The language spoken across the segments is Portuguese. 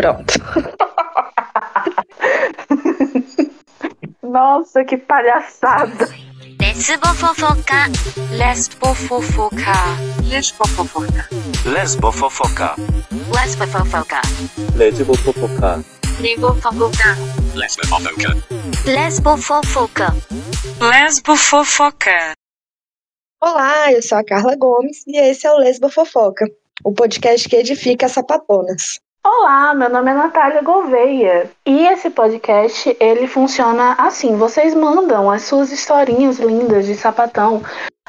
Pronto. Nossa, que palhaçada. Lesbofofoca. Lesbofofoca. Lesbofofoca. Lesbofofoca. Lesbofofoca. Lesbofofoca. Lesbofofoca. Lesbofofoca. Lesbofofoca. Lesbofofoca. Olá, eu sou a Carla Gomes e esse é o Lesbo Fofoca, o podcast que edifica as sapatonas. Olá, meu nome é Natália Gouveia. E esse podcast ele funciona assim: vocês mandam as suas historinhas lindas de sapatão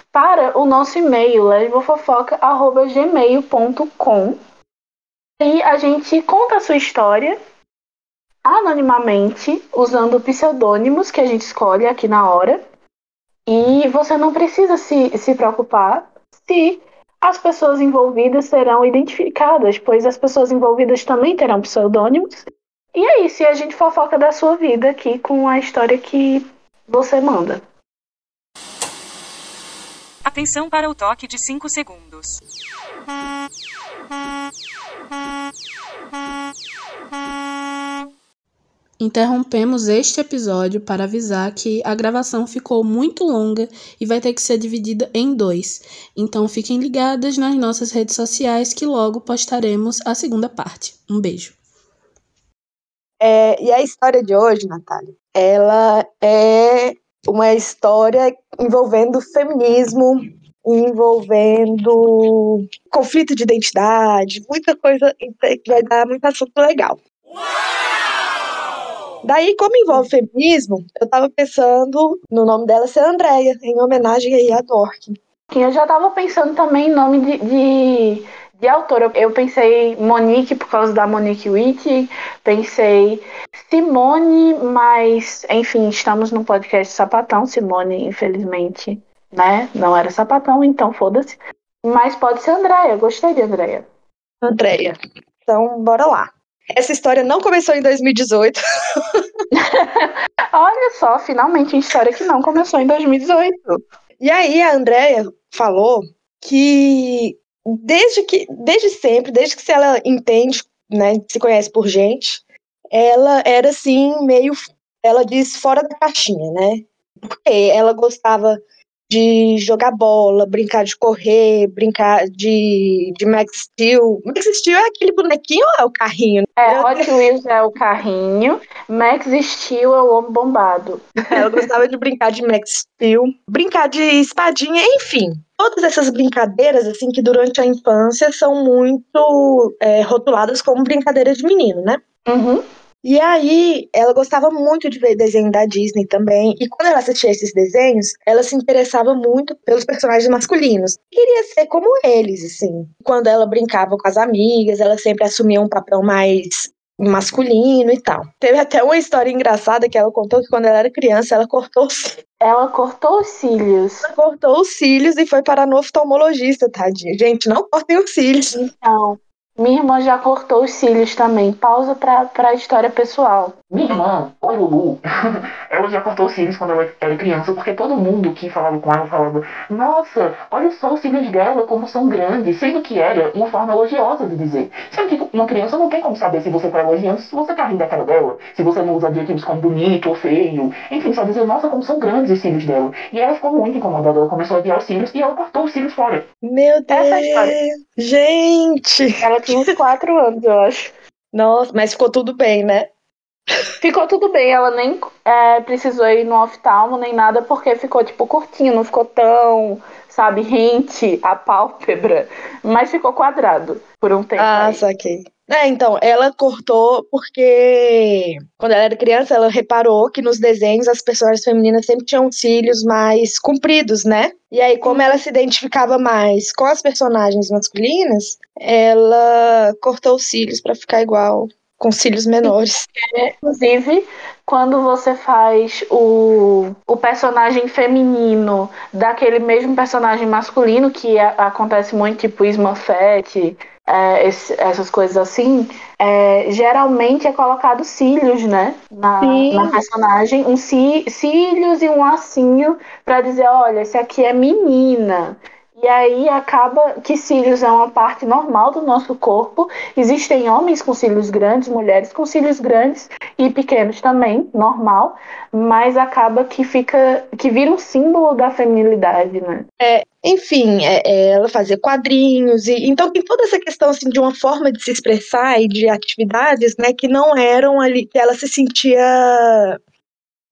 para o nosso e-mail lesbofofoca@gmail.com e a gente conta a sua história anonimamente usando pseudônimos que a gente escolhe aqui na hora. E você não precisa se, se preocupar se as pessoas envolvidas serão identificadas, pois as pessoas envolvidas também terão pseudônimos. E é isso, e a gente fofoca da sua vida aqui com a história que você manda. Atenção para o toque de 5 segundos. Interrompemos este episódio para avisar que a gravação ficou muito longa e vai ter que ser dividida em dois. Então fiquem ligadas nas nossas redes sociais que logo postaremos a segunda parte. Um beijo. É, e a história de hoje, Natália, ela é uma história envolvendo feminismo, envolvendo conflito de identidade, muita coisa que vai dar muito assunto legal. Daí, como envolve feminismo, eu tava pensando no nome dela ser Andréia, em homenagem aí a Dork. Eu já tava pensando também em nome de, de, de autora. Eu pensei Monique por causa da Monique Witt, pensei Simone, mas enfim, estamos no podcast Sapatão. Simone, infelizmente, né? Não era sapatão, então foda-se. Mas pode ser Andréia, gostei de Andréia. Andréia. Então, bora lá. Essa história não começou em 2018. Olha só, finalmente uma história que não começou em 2018. E aí a Andrea falou que desde que desde sempre, desde que ela entende, né, se conhece por gente, ela era assim meio ela diz fora da caixinha, né? Porque ela gostava de jogar bola, brincar de correr, brincar de, de Max Steel. Max Steel é aquele bonequinho ou é o carrinho? É, Hot Wheels é o carrinho, Max Steel é o homem bombado. Ela gostava de brincar de Max Steel, brincar de espadinha, enfim. Todas essas brincadeiras, assim, que durante a infância são muito é, rotuladas como brincadeiras de menino, né? Uhum. E aí, ela gostava muito de ver desenho da Disney também. E quando ela assistia esses desenhos, ela se interessava muito pelos personagens masculinos. Queria ser como eles, assim. Quando ela brincava com as amigas, ela sempre assumia um papel mais masculino e tal. Teve até uma história engraçada que ela contou que quando ela era criança, ela cortou os Ela cortou os cílios. ela cortou os cílios e foi parar no oftalmologista, tadinha. Gente, não cortem os cílios. Então, minha irmã já cortou os cílios também. Pausa pra, pra história pessoal. Minha irmã, oi Lulu, ela já cortou os cílios quando ela era criança, porque todo mundo que falava com ela falava, nossa, olha só os cílios dela como são grandes, sendo que era uma forma elogiosa de dizer. Sendo que uma criança não tem como saber se você está elogiando, se você tá rindo da cara dela, se você não usa adjetivos como bonito ou feio, enfim, só dizer, nossa, como são grandes os cílios dela. E ela ficou muito incomodada, ela começou a odiar os cílios e ela cortou os cílios fora. Meu Deus. Essa história. Gente. Ela tinha uns quatro anos, eu acho. Nossa, mas ficou tudo bem, né? Ficou tudo bem, ela nem é, precisou ir no oftalmo nem nada, porque ficou, tipo, curtinho, não ficou tão, sabe, rente a pálpebra, mas ficou quadrado por um tempo. Ah, aí. saquei. É, então, ela cortou porque quando ela era criança, ela reparou que nos desenhos as personagens femininas sempre tinham cílios mais compridos, né? E aí, como ela se identificava mais com as personagens masculinas, ela cortou os cílios pra ficar igual, com cílios menores. Inclusive, quando você faz o, o personagem feminino daquele mesmo personagem masculino, que a- acontece muito, tipo Smurfette, é, esse- essas coisas assim, é, geralmente é colocado cílios, né? Na, na personagem, umcí- cílios e um lacinho pra dizer, olha, esse aqui é menina. E aí acaba que cílios é uma parte normal do nosso corpo. Existem homens com cílios grandes, mulheres com cílios grandes e pequenos também, normal, mas acaba que fica que vira um símbolo da feminilidade, né? É, enfim, é, é, ela fazia quadrinhos e então tem toda essa questão assim de uma forma de se expressar e de atividades, né, que não eram ali que ela se sentia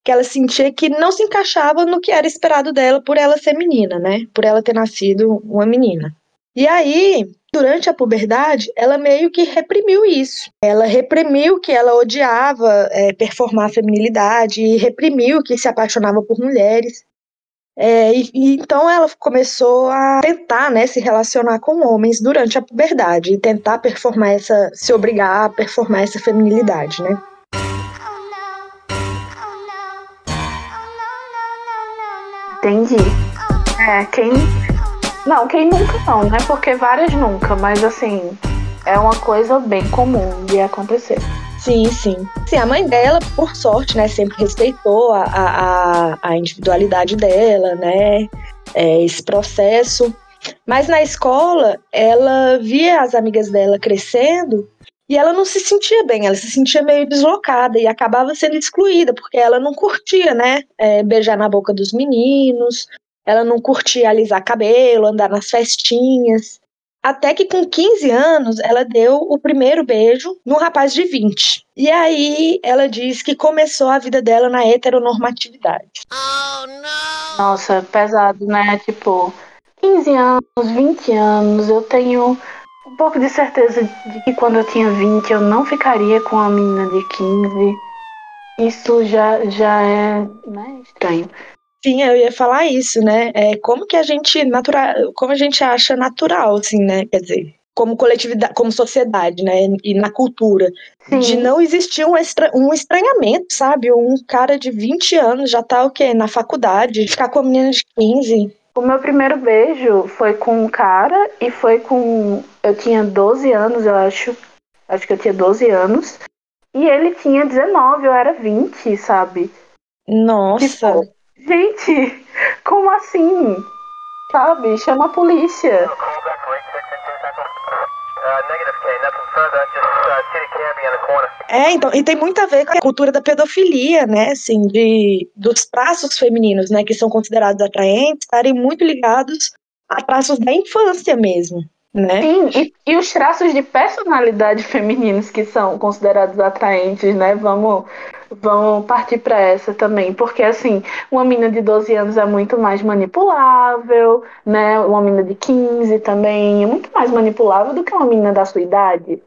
que ela sentia que não se encaixava no que era esperado dela por ela ser menina, né? Por ela ter nascido uma menina. E aí, durante a puberdade, ela meio que reprimiu isso. Ela reprimiu que ela odiava é, performar a feminilidade e reprimiu que se apaixonava por mulheres. É, e, e, então ela começou a tentar né, se relacionar com homens durante a puberdade e tentar performar essa, se obrigar a performar essa feminilidade, né? Entendi. É, quem. Não, quem nunca não, né? Porque várias nunca, mas assim, é uma coisa bem comum de acontecer. Sim, sim. Sim, a mãe dela, por sorte, né, sempre respeitou a, a, a individualidade dela, né? É, esse processo. Mas na escola, ela via as amigas dela crescendo e ela não se sentia bem, ela se sentia meio deslocada e acabava sendo excluída, porque ela não curtia, né? É, beijar na boca dos meninos, ela não curtia alisar cabelo, andar nas festinhas. Até que com 15 anos ela deu o primeiro beijo num rapaz de 20. E aí ela diz que começou a vida dela na heteronormatividade. Oh, Nossa, pesado, né? Tipo, 15 anos, 20 anos, eu tenho pouco de certeza de que quando eu tinha 20 eu não ficaria com uma menina de 15. Isso já, já é né, estranho. Sim, eu ia falar isso, né? É, como que a gente natural, como a gente acha natural, assim, né? Quer dizer, como coletividade, como sociedade, né? E na cultura. Sim. De não existir um, estra, um estranhamento, sabe? Um cara de 20 anos já tá o quê? Na faculdade, ficar com uma menina de 15. O meu primeiro beijo foi com um cara e foi com. Eu tinha 12 anos, eu acho. Acho que eu tinha 12 anos. E ele tinha 19, eu era 20, sabe? Nossa! Tipo, gente, como assim? Sabe? Chama a polícia. É, então, e tem muito a ver com a cultura da pedofilia, né, assim, de, dos traços femininos, né, que são considerados atraentes, estarem muito ligados a traços da infância mesmo, né? Sim, e, e os traços de personalidade femininos que são considerados atraentes, né, vamos, vamos partir para essa também, porque, assim, uma menina de 12 anos é muito mais manipulável, né, uma menina de 15 também é muito mais manipulável do que uma menina da sua idade,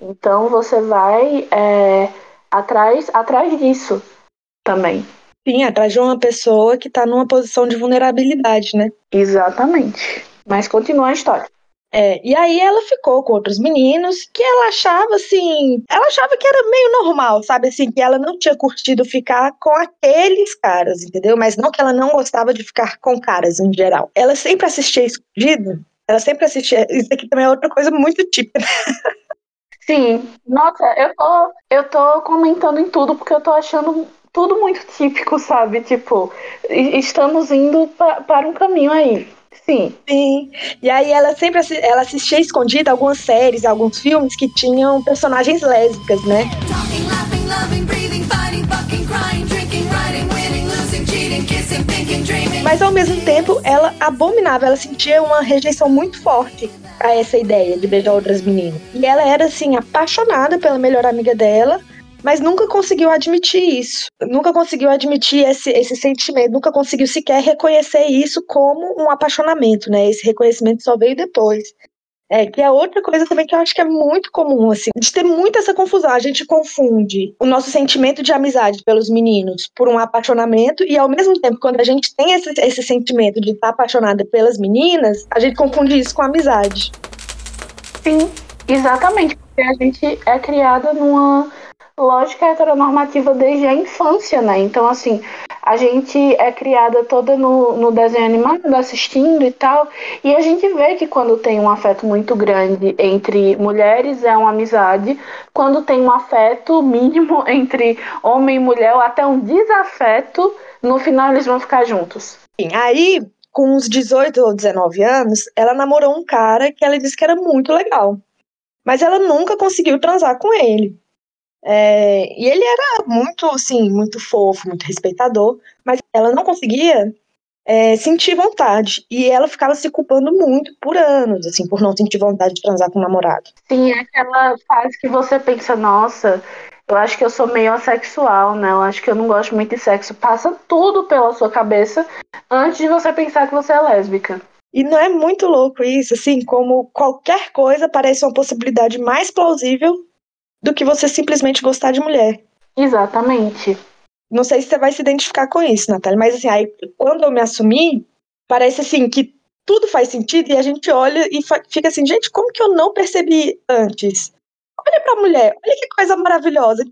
então você vai é, atrás, atrás disso também. Sim, atrás de uma pessoa que está numa posição de vulnerabilidade, né? Exatamente. Mas continua a história. É, e aí ela ficou com outros meninos que ela achava assim, ela achava que era meio normal, sabe assim, que ela não tinha curtido ficar com aqueles caras, entendeu? Mas não que ela não gostava de ficar com caras em geral. Ela sempre assistia escondido, ela sempre assistia, isso aqui também é outra coisa muito típica. Sim, nossa, eu tô, eu tô comentando em tudo porque eu tô achando tudo muito típico, sabe? Tipo, estamos indo pa para um caminho aí. Sim. Sim. E aí ela sempre assi ela assistia escondida algumas séries, alguns filmes que tinham personagens lésbicas, né? Talking, laughing, loving, breathing, fighting, fucking, crying, drinking, writing, winning, losing, cheating, kissing, thinking, dreaming. Mas ao mesmo tempo, ela abominava, ela sentia uma rejeição muito forte a essa ideia de beijar outras meninas. E ela era assim apaixonada pela melhor amiga dela, mas nunca conseguiu admitir isso. Nunca conseguiu admitir esse, esse sentimento, nunca conseguiu sequer reconhecer isso como um apaixonamento, né? Esse reconhecimento só veio depois. É, que é outra coisa também que eu acho que é muito comum, assim, de ter muito essa confusão. A gente confunde o nosso sentimento de amizade pelos meninos por um apaixonamento, e ao mesmo tempo, quando a gente tem esse, esse sentimento de estar apaixonada pelas meninas, a gente confunde isso com amizade. Sim, exatamente, porque a gente é criada numa lógica heteronormativa desde a infância, né? Então, assim, a gente é criada toda no, no desenho animado, assistindo e tal, e a gente vê que quando tem um afeto muito grande entre mulheres é uma amizade, quando tem um afeto mínimo entre homem e mulher, ou até um desafeto, no final eles vão ficar juntos. Sim, aí com uns 18 ou 19 anos, ela namorou um cara que ela disse que era muito legal. Mas ela nunca conseguiu transar com ele. É, e ele era muito, assim, muito fofo, muito respeitador, mas ela não conseguia é, sentir vontade. E ela ficava se culpando muito por anos, assim, por não sentir vontade de transar com o namorado. Sim, é aquela fase que você pensa, nossa, eu acho que eu sou meio assexual, né? Eu acho que eu não gosto muito de sexo. Passa tudo pela sua cabeça antes de você pensar que você é lésbica. E não é muito louco isso, assim, como qualquer coisa parece uma possibilidade mais plausível do que você simplesmente gostar de mulher. Exatamente. Não sei se você vai se identificar com isso, Natália, mas assim, aí quando eu me assumi, parece assim que tudo faz sentido e a gente olha e fica assim, gente, como que eu não percebi antes? Olha pra mulher, olha que coisa maravilhosa.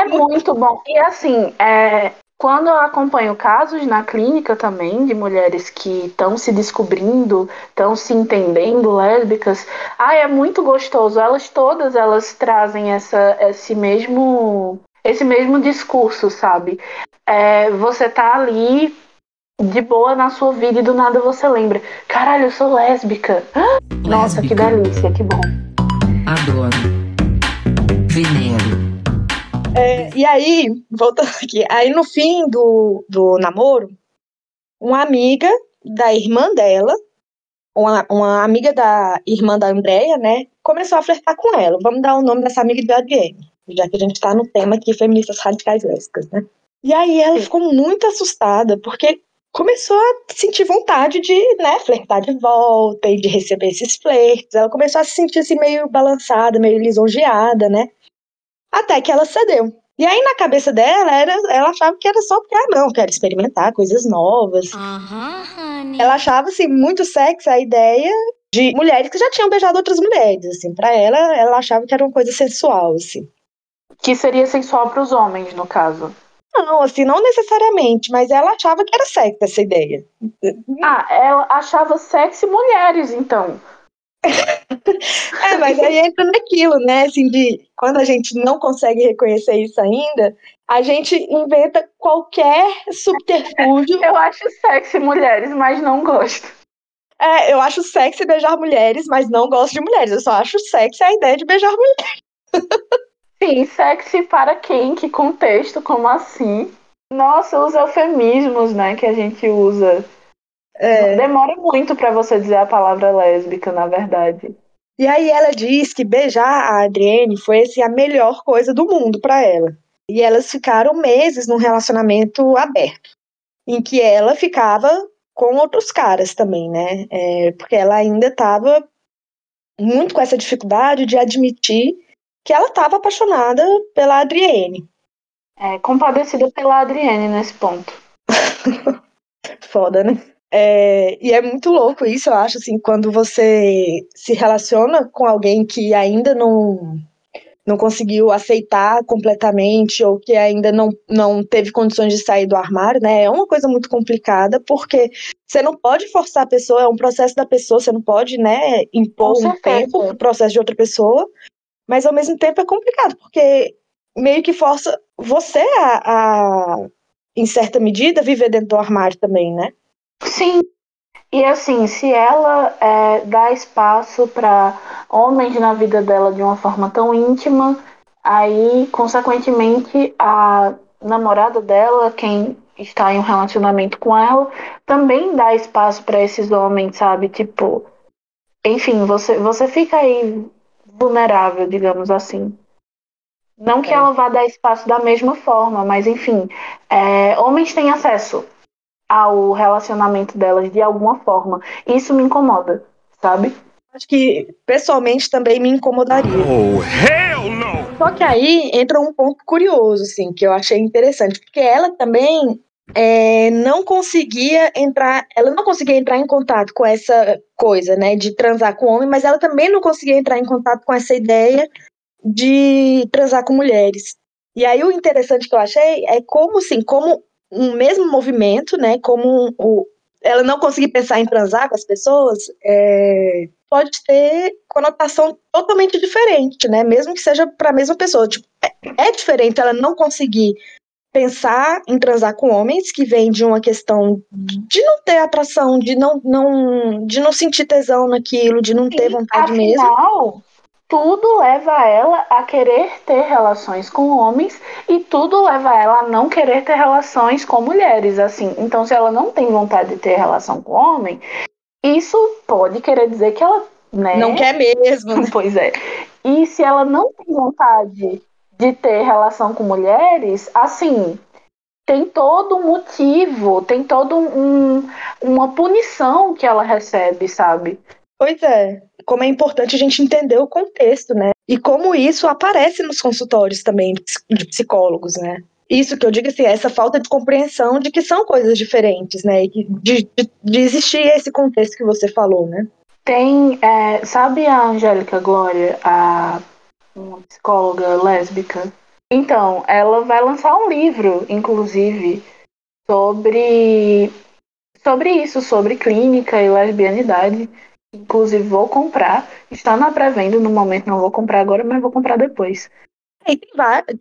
É muito bom. E assim, é, quando eu acompanho casos na clínica também de mulheres que estão se descobrindo, estão se entendendo lésbicas, ah, é muito gostoso. Elas todas elas trazem essa, esse mesmo esse mesmo discurso, sabe? É, você tá ali de boa na sua vida e do nada você lembra, caralho, eu sou lésbica. Nossa, que delícia, que bom. Adoro. É, e aí, voltando aqui, aí no fim do, do namoro, uma amiga da irmã dela, uma, uma amiga da irmã da Andrea, né, começou a flertar com ela. Vamos dar o nome dessa amiga de Adrienne já que a gente está no tema aqui, feministas radicais lésbicas, né? E aí ela ficou muito assustada, porque começou a sentir vontade de, né, flertar de volta e de receber esses flertes. Ela começou a se sentir assim meio balançada, meio lisonjeada, né? Até que ela cedeu. E aí na cabeça dela, era, ela achava que era só porque, ah, não, quero experimentar coisas novas. Uhum, ela achava, assim, muito sexy a ideia de mulheres que já tinham beijado outras mulheres, assim. Pra ela, ela achava que era uma coisa sensual, assim. Que seria sensual para os homens, no caso. Não, assim, não necessariamente, mas ela achava que era sexy essa ideia. Ah, ela achava sexy mulheres, então. é, mas aí entra naquilo, né? Assim, de quando a gente não consegue reconhecer isso ainda, a gente inventa qualquer subterfúgio. Eu acho sexy mulheres, mas não gosto. É, eu acho sexy beijar mulheres, mas não gosto de mulheres. Eu só acho sexy a ideia de beijar mulheres. Sim, sexy para quem? Que contexto? Como assim? Nossa, os eufemismos, né, que a gente usa. É. Demora muito para você dizer a palavra lésbica, na verdade. E aí ela diz que beijar a Adrienne foi assim, a melhor coisa do mundo para ela. E elas ficaram meses num relacionamento aberto, em que ela ficava com outros caras também, né? É, porque ela ainda estava muito com essa dificuldade de admitir que ela estava apaixonada pela Adrienne. É, compadecida pela Adrienne nesse ponto. Foda, né? É, e é muito louco isso, eu acho, assim, quando você se relaciona com alguém que ainda não, não conseguiu aceitar completamente ou que ainda não, não teve condições de sair do armário, né? É uma coisa muito complicada, porque você não pode forçar a pessoa, é um processo da pessoa, você não pode, né, impor um tempo pro processo de outra pessoa, mas ao mesmo tempo é complicado, porque meio que força você a, a em certa medida, viver dentro do armário também, né? Sim. E assim, se ela é, dá espaço para homens na vida dela de uma forma tão íntima, aí, consequentemente, a namorada dela, quem está em um relacionamento com ela, também dá espaço para esses homens, sabe? Tipo, enfim, você, você fica aí vulnerável, digamos assim. Não que é. ela vá dar espaço da mesma forma, mas enfim, é, homens têm acesso ao relacionamento delas de alguma forma. Isso me incomoda, sabe? Acho que pessoalmente também me incomodaria. Oh, hell no! Só que aí entra um ponto curioso, assim, que eu achei interessante, porque ela também é, não conseguia entrar, ela não conseguia entrar em contato com essa coisa, né, de transar com homem, mas ela também não conseguia entrar em contato com essa ideia de transar com mulheres. E aí o interessante que eu achei é como, assim, como um mesmo movimento, né, como o, ela não conseguir pensar em transar com as pessoas, é, pode ter conotação totalmente diferente, né, mesmo que seja para a mesma pessoa. Tipo, é, é diferente ela não conseguir pensar em transar com homens que vem de uma questão de não ter atração, de não, não, de não sentir tesão naquilo, de não ter vontade mesmo. Tudo leva ela a querer ter relações com homens e tudo leva ela a não querer ter relações com mulheres, assim. Então, se ela não tem vontade de ter relação com homem, isso pode querer dizer que ela, né? Não quer mesmo, né? Pois é. E se ela não tem vontade de ter relação com mulheres, assim, tem todo um motivo, tem todo um, uma punição que ela recebe, sabe? Pois é. Como é importante a gente entender o contexto, né? E como isso aparece nos consultórios também de ps- de psicólogos, né? Isso que eu digo assim, essa falta de compreensão de que são coisas diferentes, né? E de, de, de existir esse contexto que você falou, né? Tem, é, sabe a Angélica Glória, a uma psicóloga lésbica? Então, ela vai lançar um livro, inclusive, sobre sobre isso, sobre clínica e lesbianidade. Inclusive, vou comprar. Está na pré-venda no momento, não vou comprar agora, mas vou comprar depois.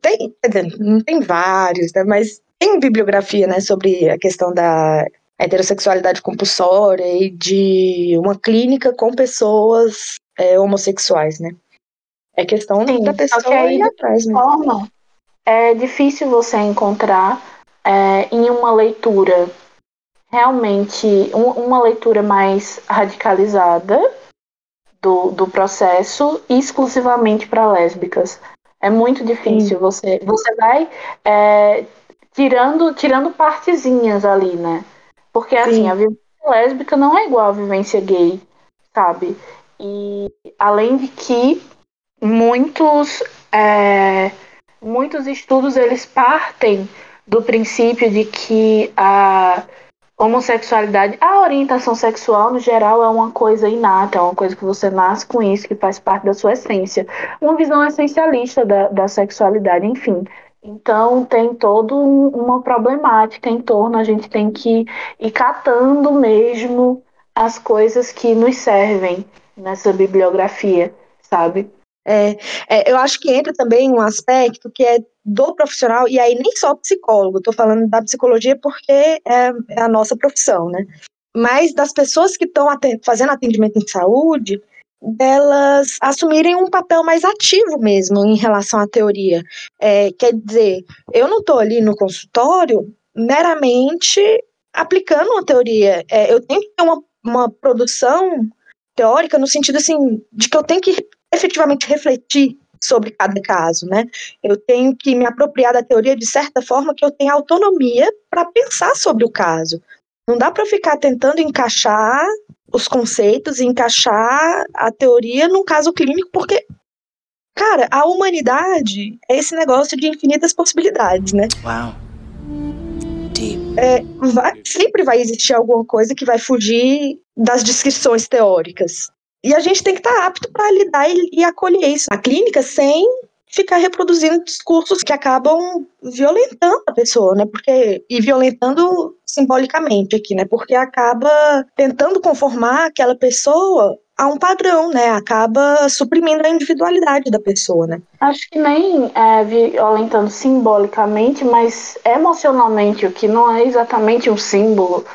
Tem, tem, não tem vários, né? Mas tem bibliografia, né, sobre a questão da heterossexualidade compulsória e de uma clínica com pessoas é, homossexuais, né? É questão Sim, da pessoa que aí ir atrás, né? forma, é difícil você encontrar é, em uma leitura realmente um- uma leitura mais radicalizada do, do processo exclusivamente para lésbicas. É muito difícil. Você, você vai é, tirando, tirando partezinhas ali, né? Porque assim, Sim. a vivência lésbica não é igual à vivência gay, sabe? E além de que muitos é, muitos estudos eles partem do princípio de que a homossexualidade, a orientação sexual no geral é uma coisa inata, é uma coisa que você nasce com isso, que faz parte da sua essência. Uma visão essencialista da, da sexualidade, enfim. Então tem toda um- uma problemática em torno, a gente tem que ir catando mesmo as coisas que nos servem nessa bibliografia, sabe? É, é, eu acho que entra também um aspecto que é do profissional, e aí nem só psicólogo, estou falando da psicologia porque é, é a nossa profissão, né? Mas das pessoas que estão fazendo atendimento em saúde, delas assumirem um papel mais ativo mesmo em relação à teoria. É, quer dizer, eu não estou ali no consultório meramente aplicando uma teoria. É, eu tenho que ter uma, uma produção teórica no sentido assim de que eu tenho que efetivamente refletir sobre cada caso, né? Eu tenho que me apropriar da teoria de certa forma que eu tenha autonomia para pensar sobre o caso. Não dá para ficar tentando encaixar os conceitos e encaixar a teoria num caso clínico, porque, cara, a humanidade é esse negócio de infinitas possibilidades, né? Wow. Deep. É, vai- sempre vai existir alguma coisa que vai fugir das descrições teóricas. E a gente tem que estar apto para lidar e, e acolher isso na clínica sem ficar reproduzindo discursos que acabam violentando a pessoa, né? Porque e violentando simbolicamente aqui, né? Porque acaba tentando conformar aquela pessoa a um padrão, né? Acaba suprimindo a individualidade da pessoa, né? Acho que nem é, violentando simbolicamente, mas emocionalmente, o que não é exatamente um símbolo,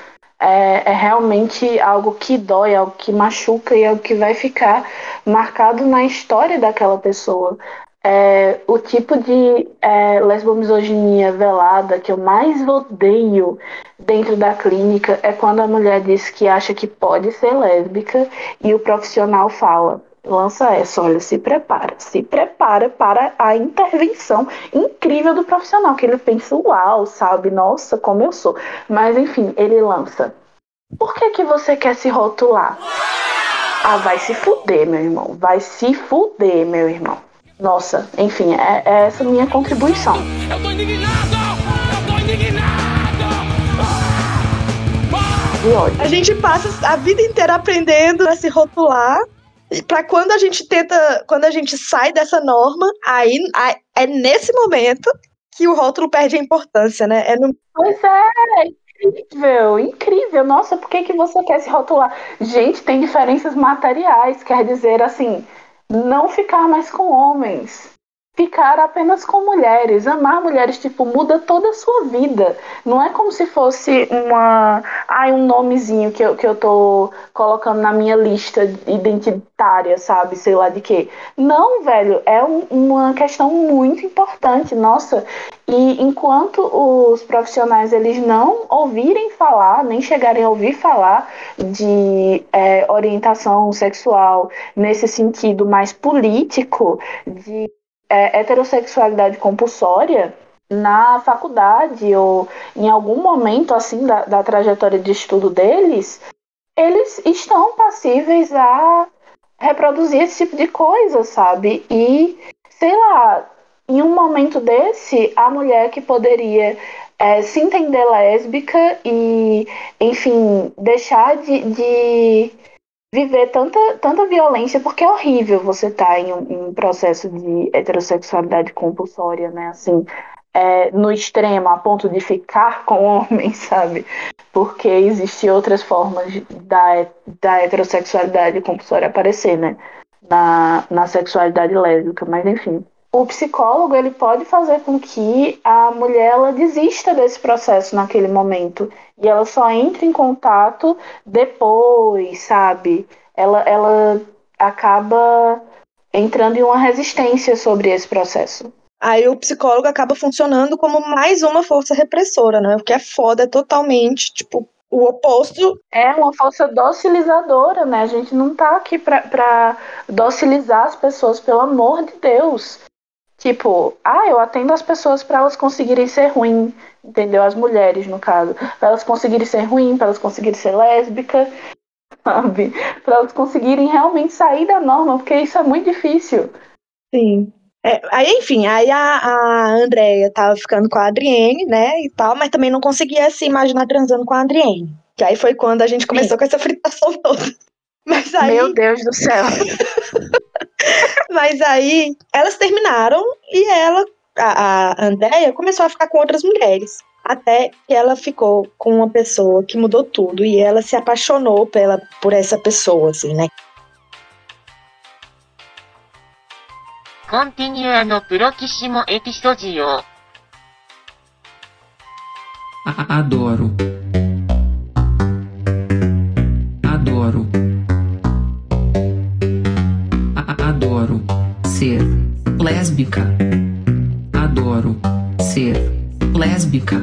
é, é realmente algo que dói, algo que machuca e algo que vai ficar marcado na história daquela pessoa. É, o tipo de é, lesbomisoginia velada que eu mais odeio dentro da clínica é quando a mulher diz que acha que pode ser lésbica e o profissional fala: lança essa, olha, se prepara, se prepara para a intervenção incrível do profissional, que ele pensa, uau, sabe, nossa, como eu sou. Mas enfim, ele lança. Por que que você quer se rotular? Ah, vai se fuder, meu irmão, vai se fuder, meu irmão. Nossa, enfim, é, é essa minha contribuição. Eu tô indignado! Eu tô indignado! A gente passa a vida inteira aprendendo a se rotular. Para quando a gente tenta, quando a gente sai dessa norma, aí, é nesse momento que o rótulo perde a importância, né? É no, Pois é, incrível, incrível. Nossa, por que, que você quer se rotular? Gente, tem diferenças materiais, quer dizer assim, não ficar mais com homens. Ficar apenas com mulheres. Amar mulheres, tipo, muda toda a sua vida. Não é como se fosse uma. Ai, um nomezinho que eu, que eu tô colocando na minha lista identitária, sabe? Sei lá de quê. Não, velho, é um, uma questão muito importante, nossa. E enquanto os profissionais eles não ouvirem falar, nem chegarem a ouvir falar de é, orientação sexual nesse sentido mais político, de é, heterossexualidade compulsória na faculdade ou em algum momento assim da, da trajetória de estudo deles, eles estão passíveis a reproduzir esse tipo de coisa, sabe? E sei lá, em um momento desse, a mulher que poderia é, se entender lésbica e, enfim, deixar de, de viver tanta, tanta violência, porque é horrível você estar tá em, um, em processo de heterossexualidade compulsória, né? Assim, é, no extremo, a ponto de ficar com homens, sabe? Porque existem outras formas da, da heterossexualidade compulsória aparecer, né? Na, na sexualidade lésbica, mas enfim o psicólogo ele pode fazer com que a mulher ela desista desse processo naquele momento e ela só entre em contato depois, sabe? Ela, ela acaba entrando em uma resistência sobre esse processo. Aí o psicólogo acaba funcionando como mais uma força repressora, né? O que é foda é totalmente, tipo, o oposto. É uma força docilizadora, né? A gente não tá aqui pra, pra docilizar as pessoas, pelo amor de Deus. Tipo, ah, eu atendo as pessoas para elas conseguirem ser ruim, entendeu? As mulheres, no caso. Para elas conseguirem ser ruim, para elas conseguirem ser lésbica, sabe? Para elas conseguirem realmente sair da norma, porque isso é muito difícil. Sim. É, aí, enfim, aí a, a Andrea tava ficando com a Adrienne, né, e tal, mas também não conseguia se imaginar transando com a Adrienne. Que aí foi quando a gente começou Sim. com essa fritação toda. Mas aí... Meu Deus do céu. Mas aí elas terminaram e ela, a, a Andrea, começou a ficar com outras mulheres. Até que ela ficou com uma pessoa que mudou tudo e ela se apaixonou pela, por essa pessoa, assim, né? Continuando no próximo episódio. Adoro. Lésbica. Adoro ser lésbica.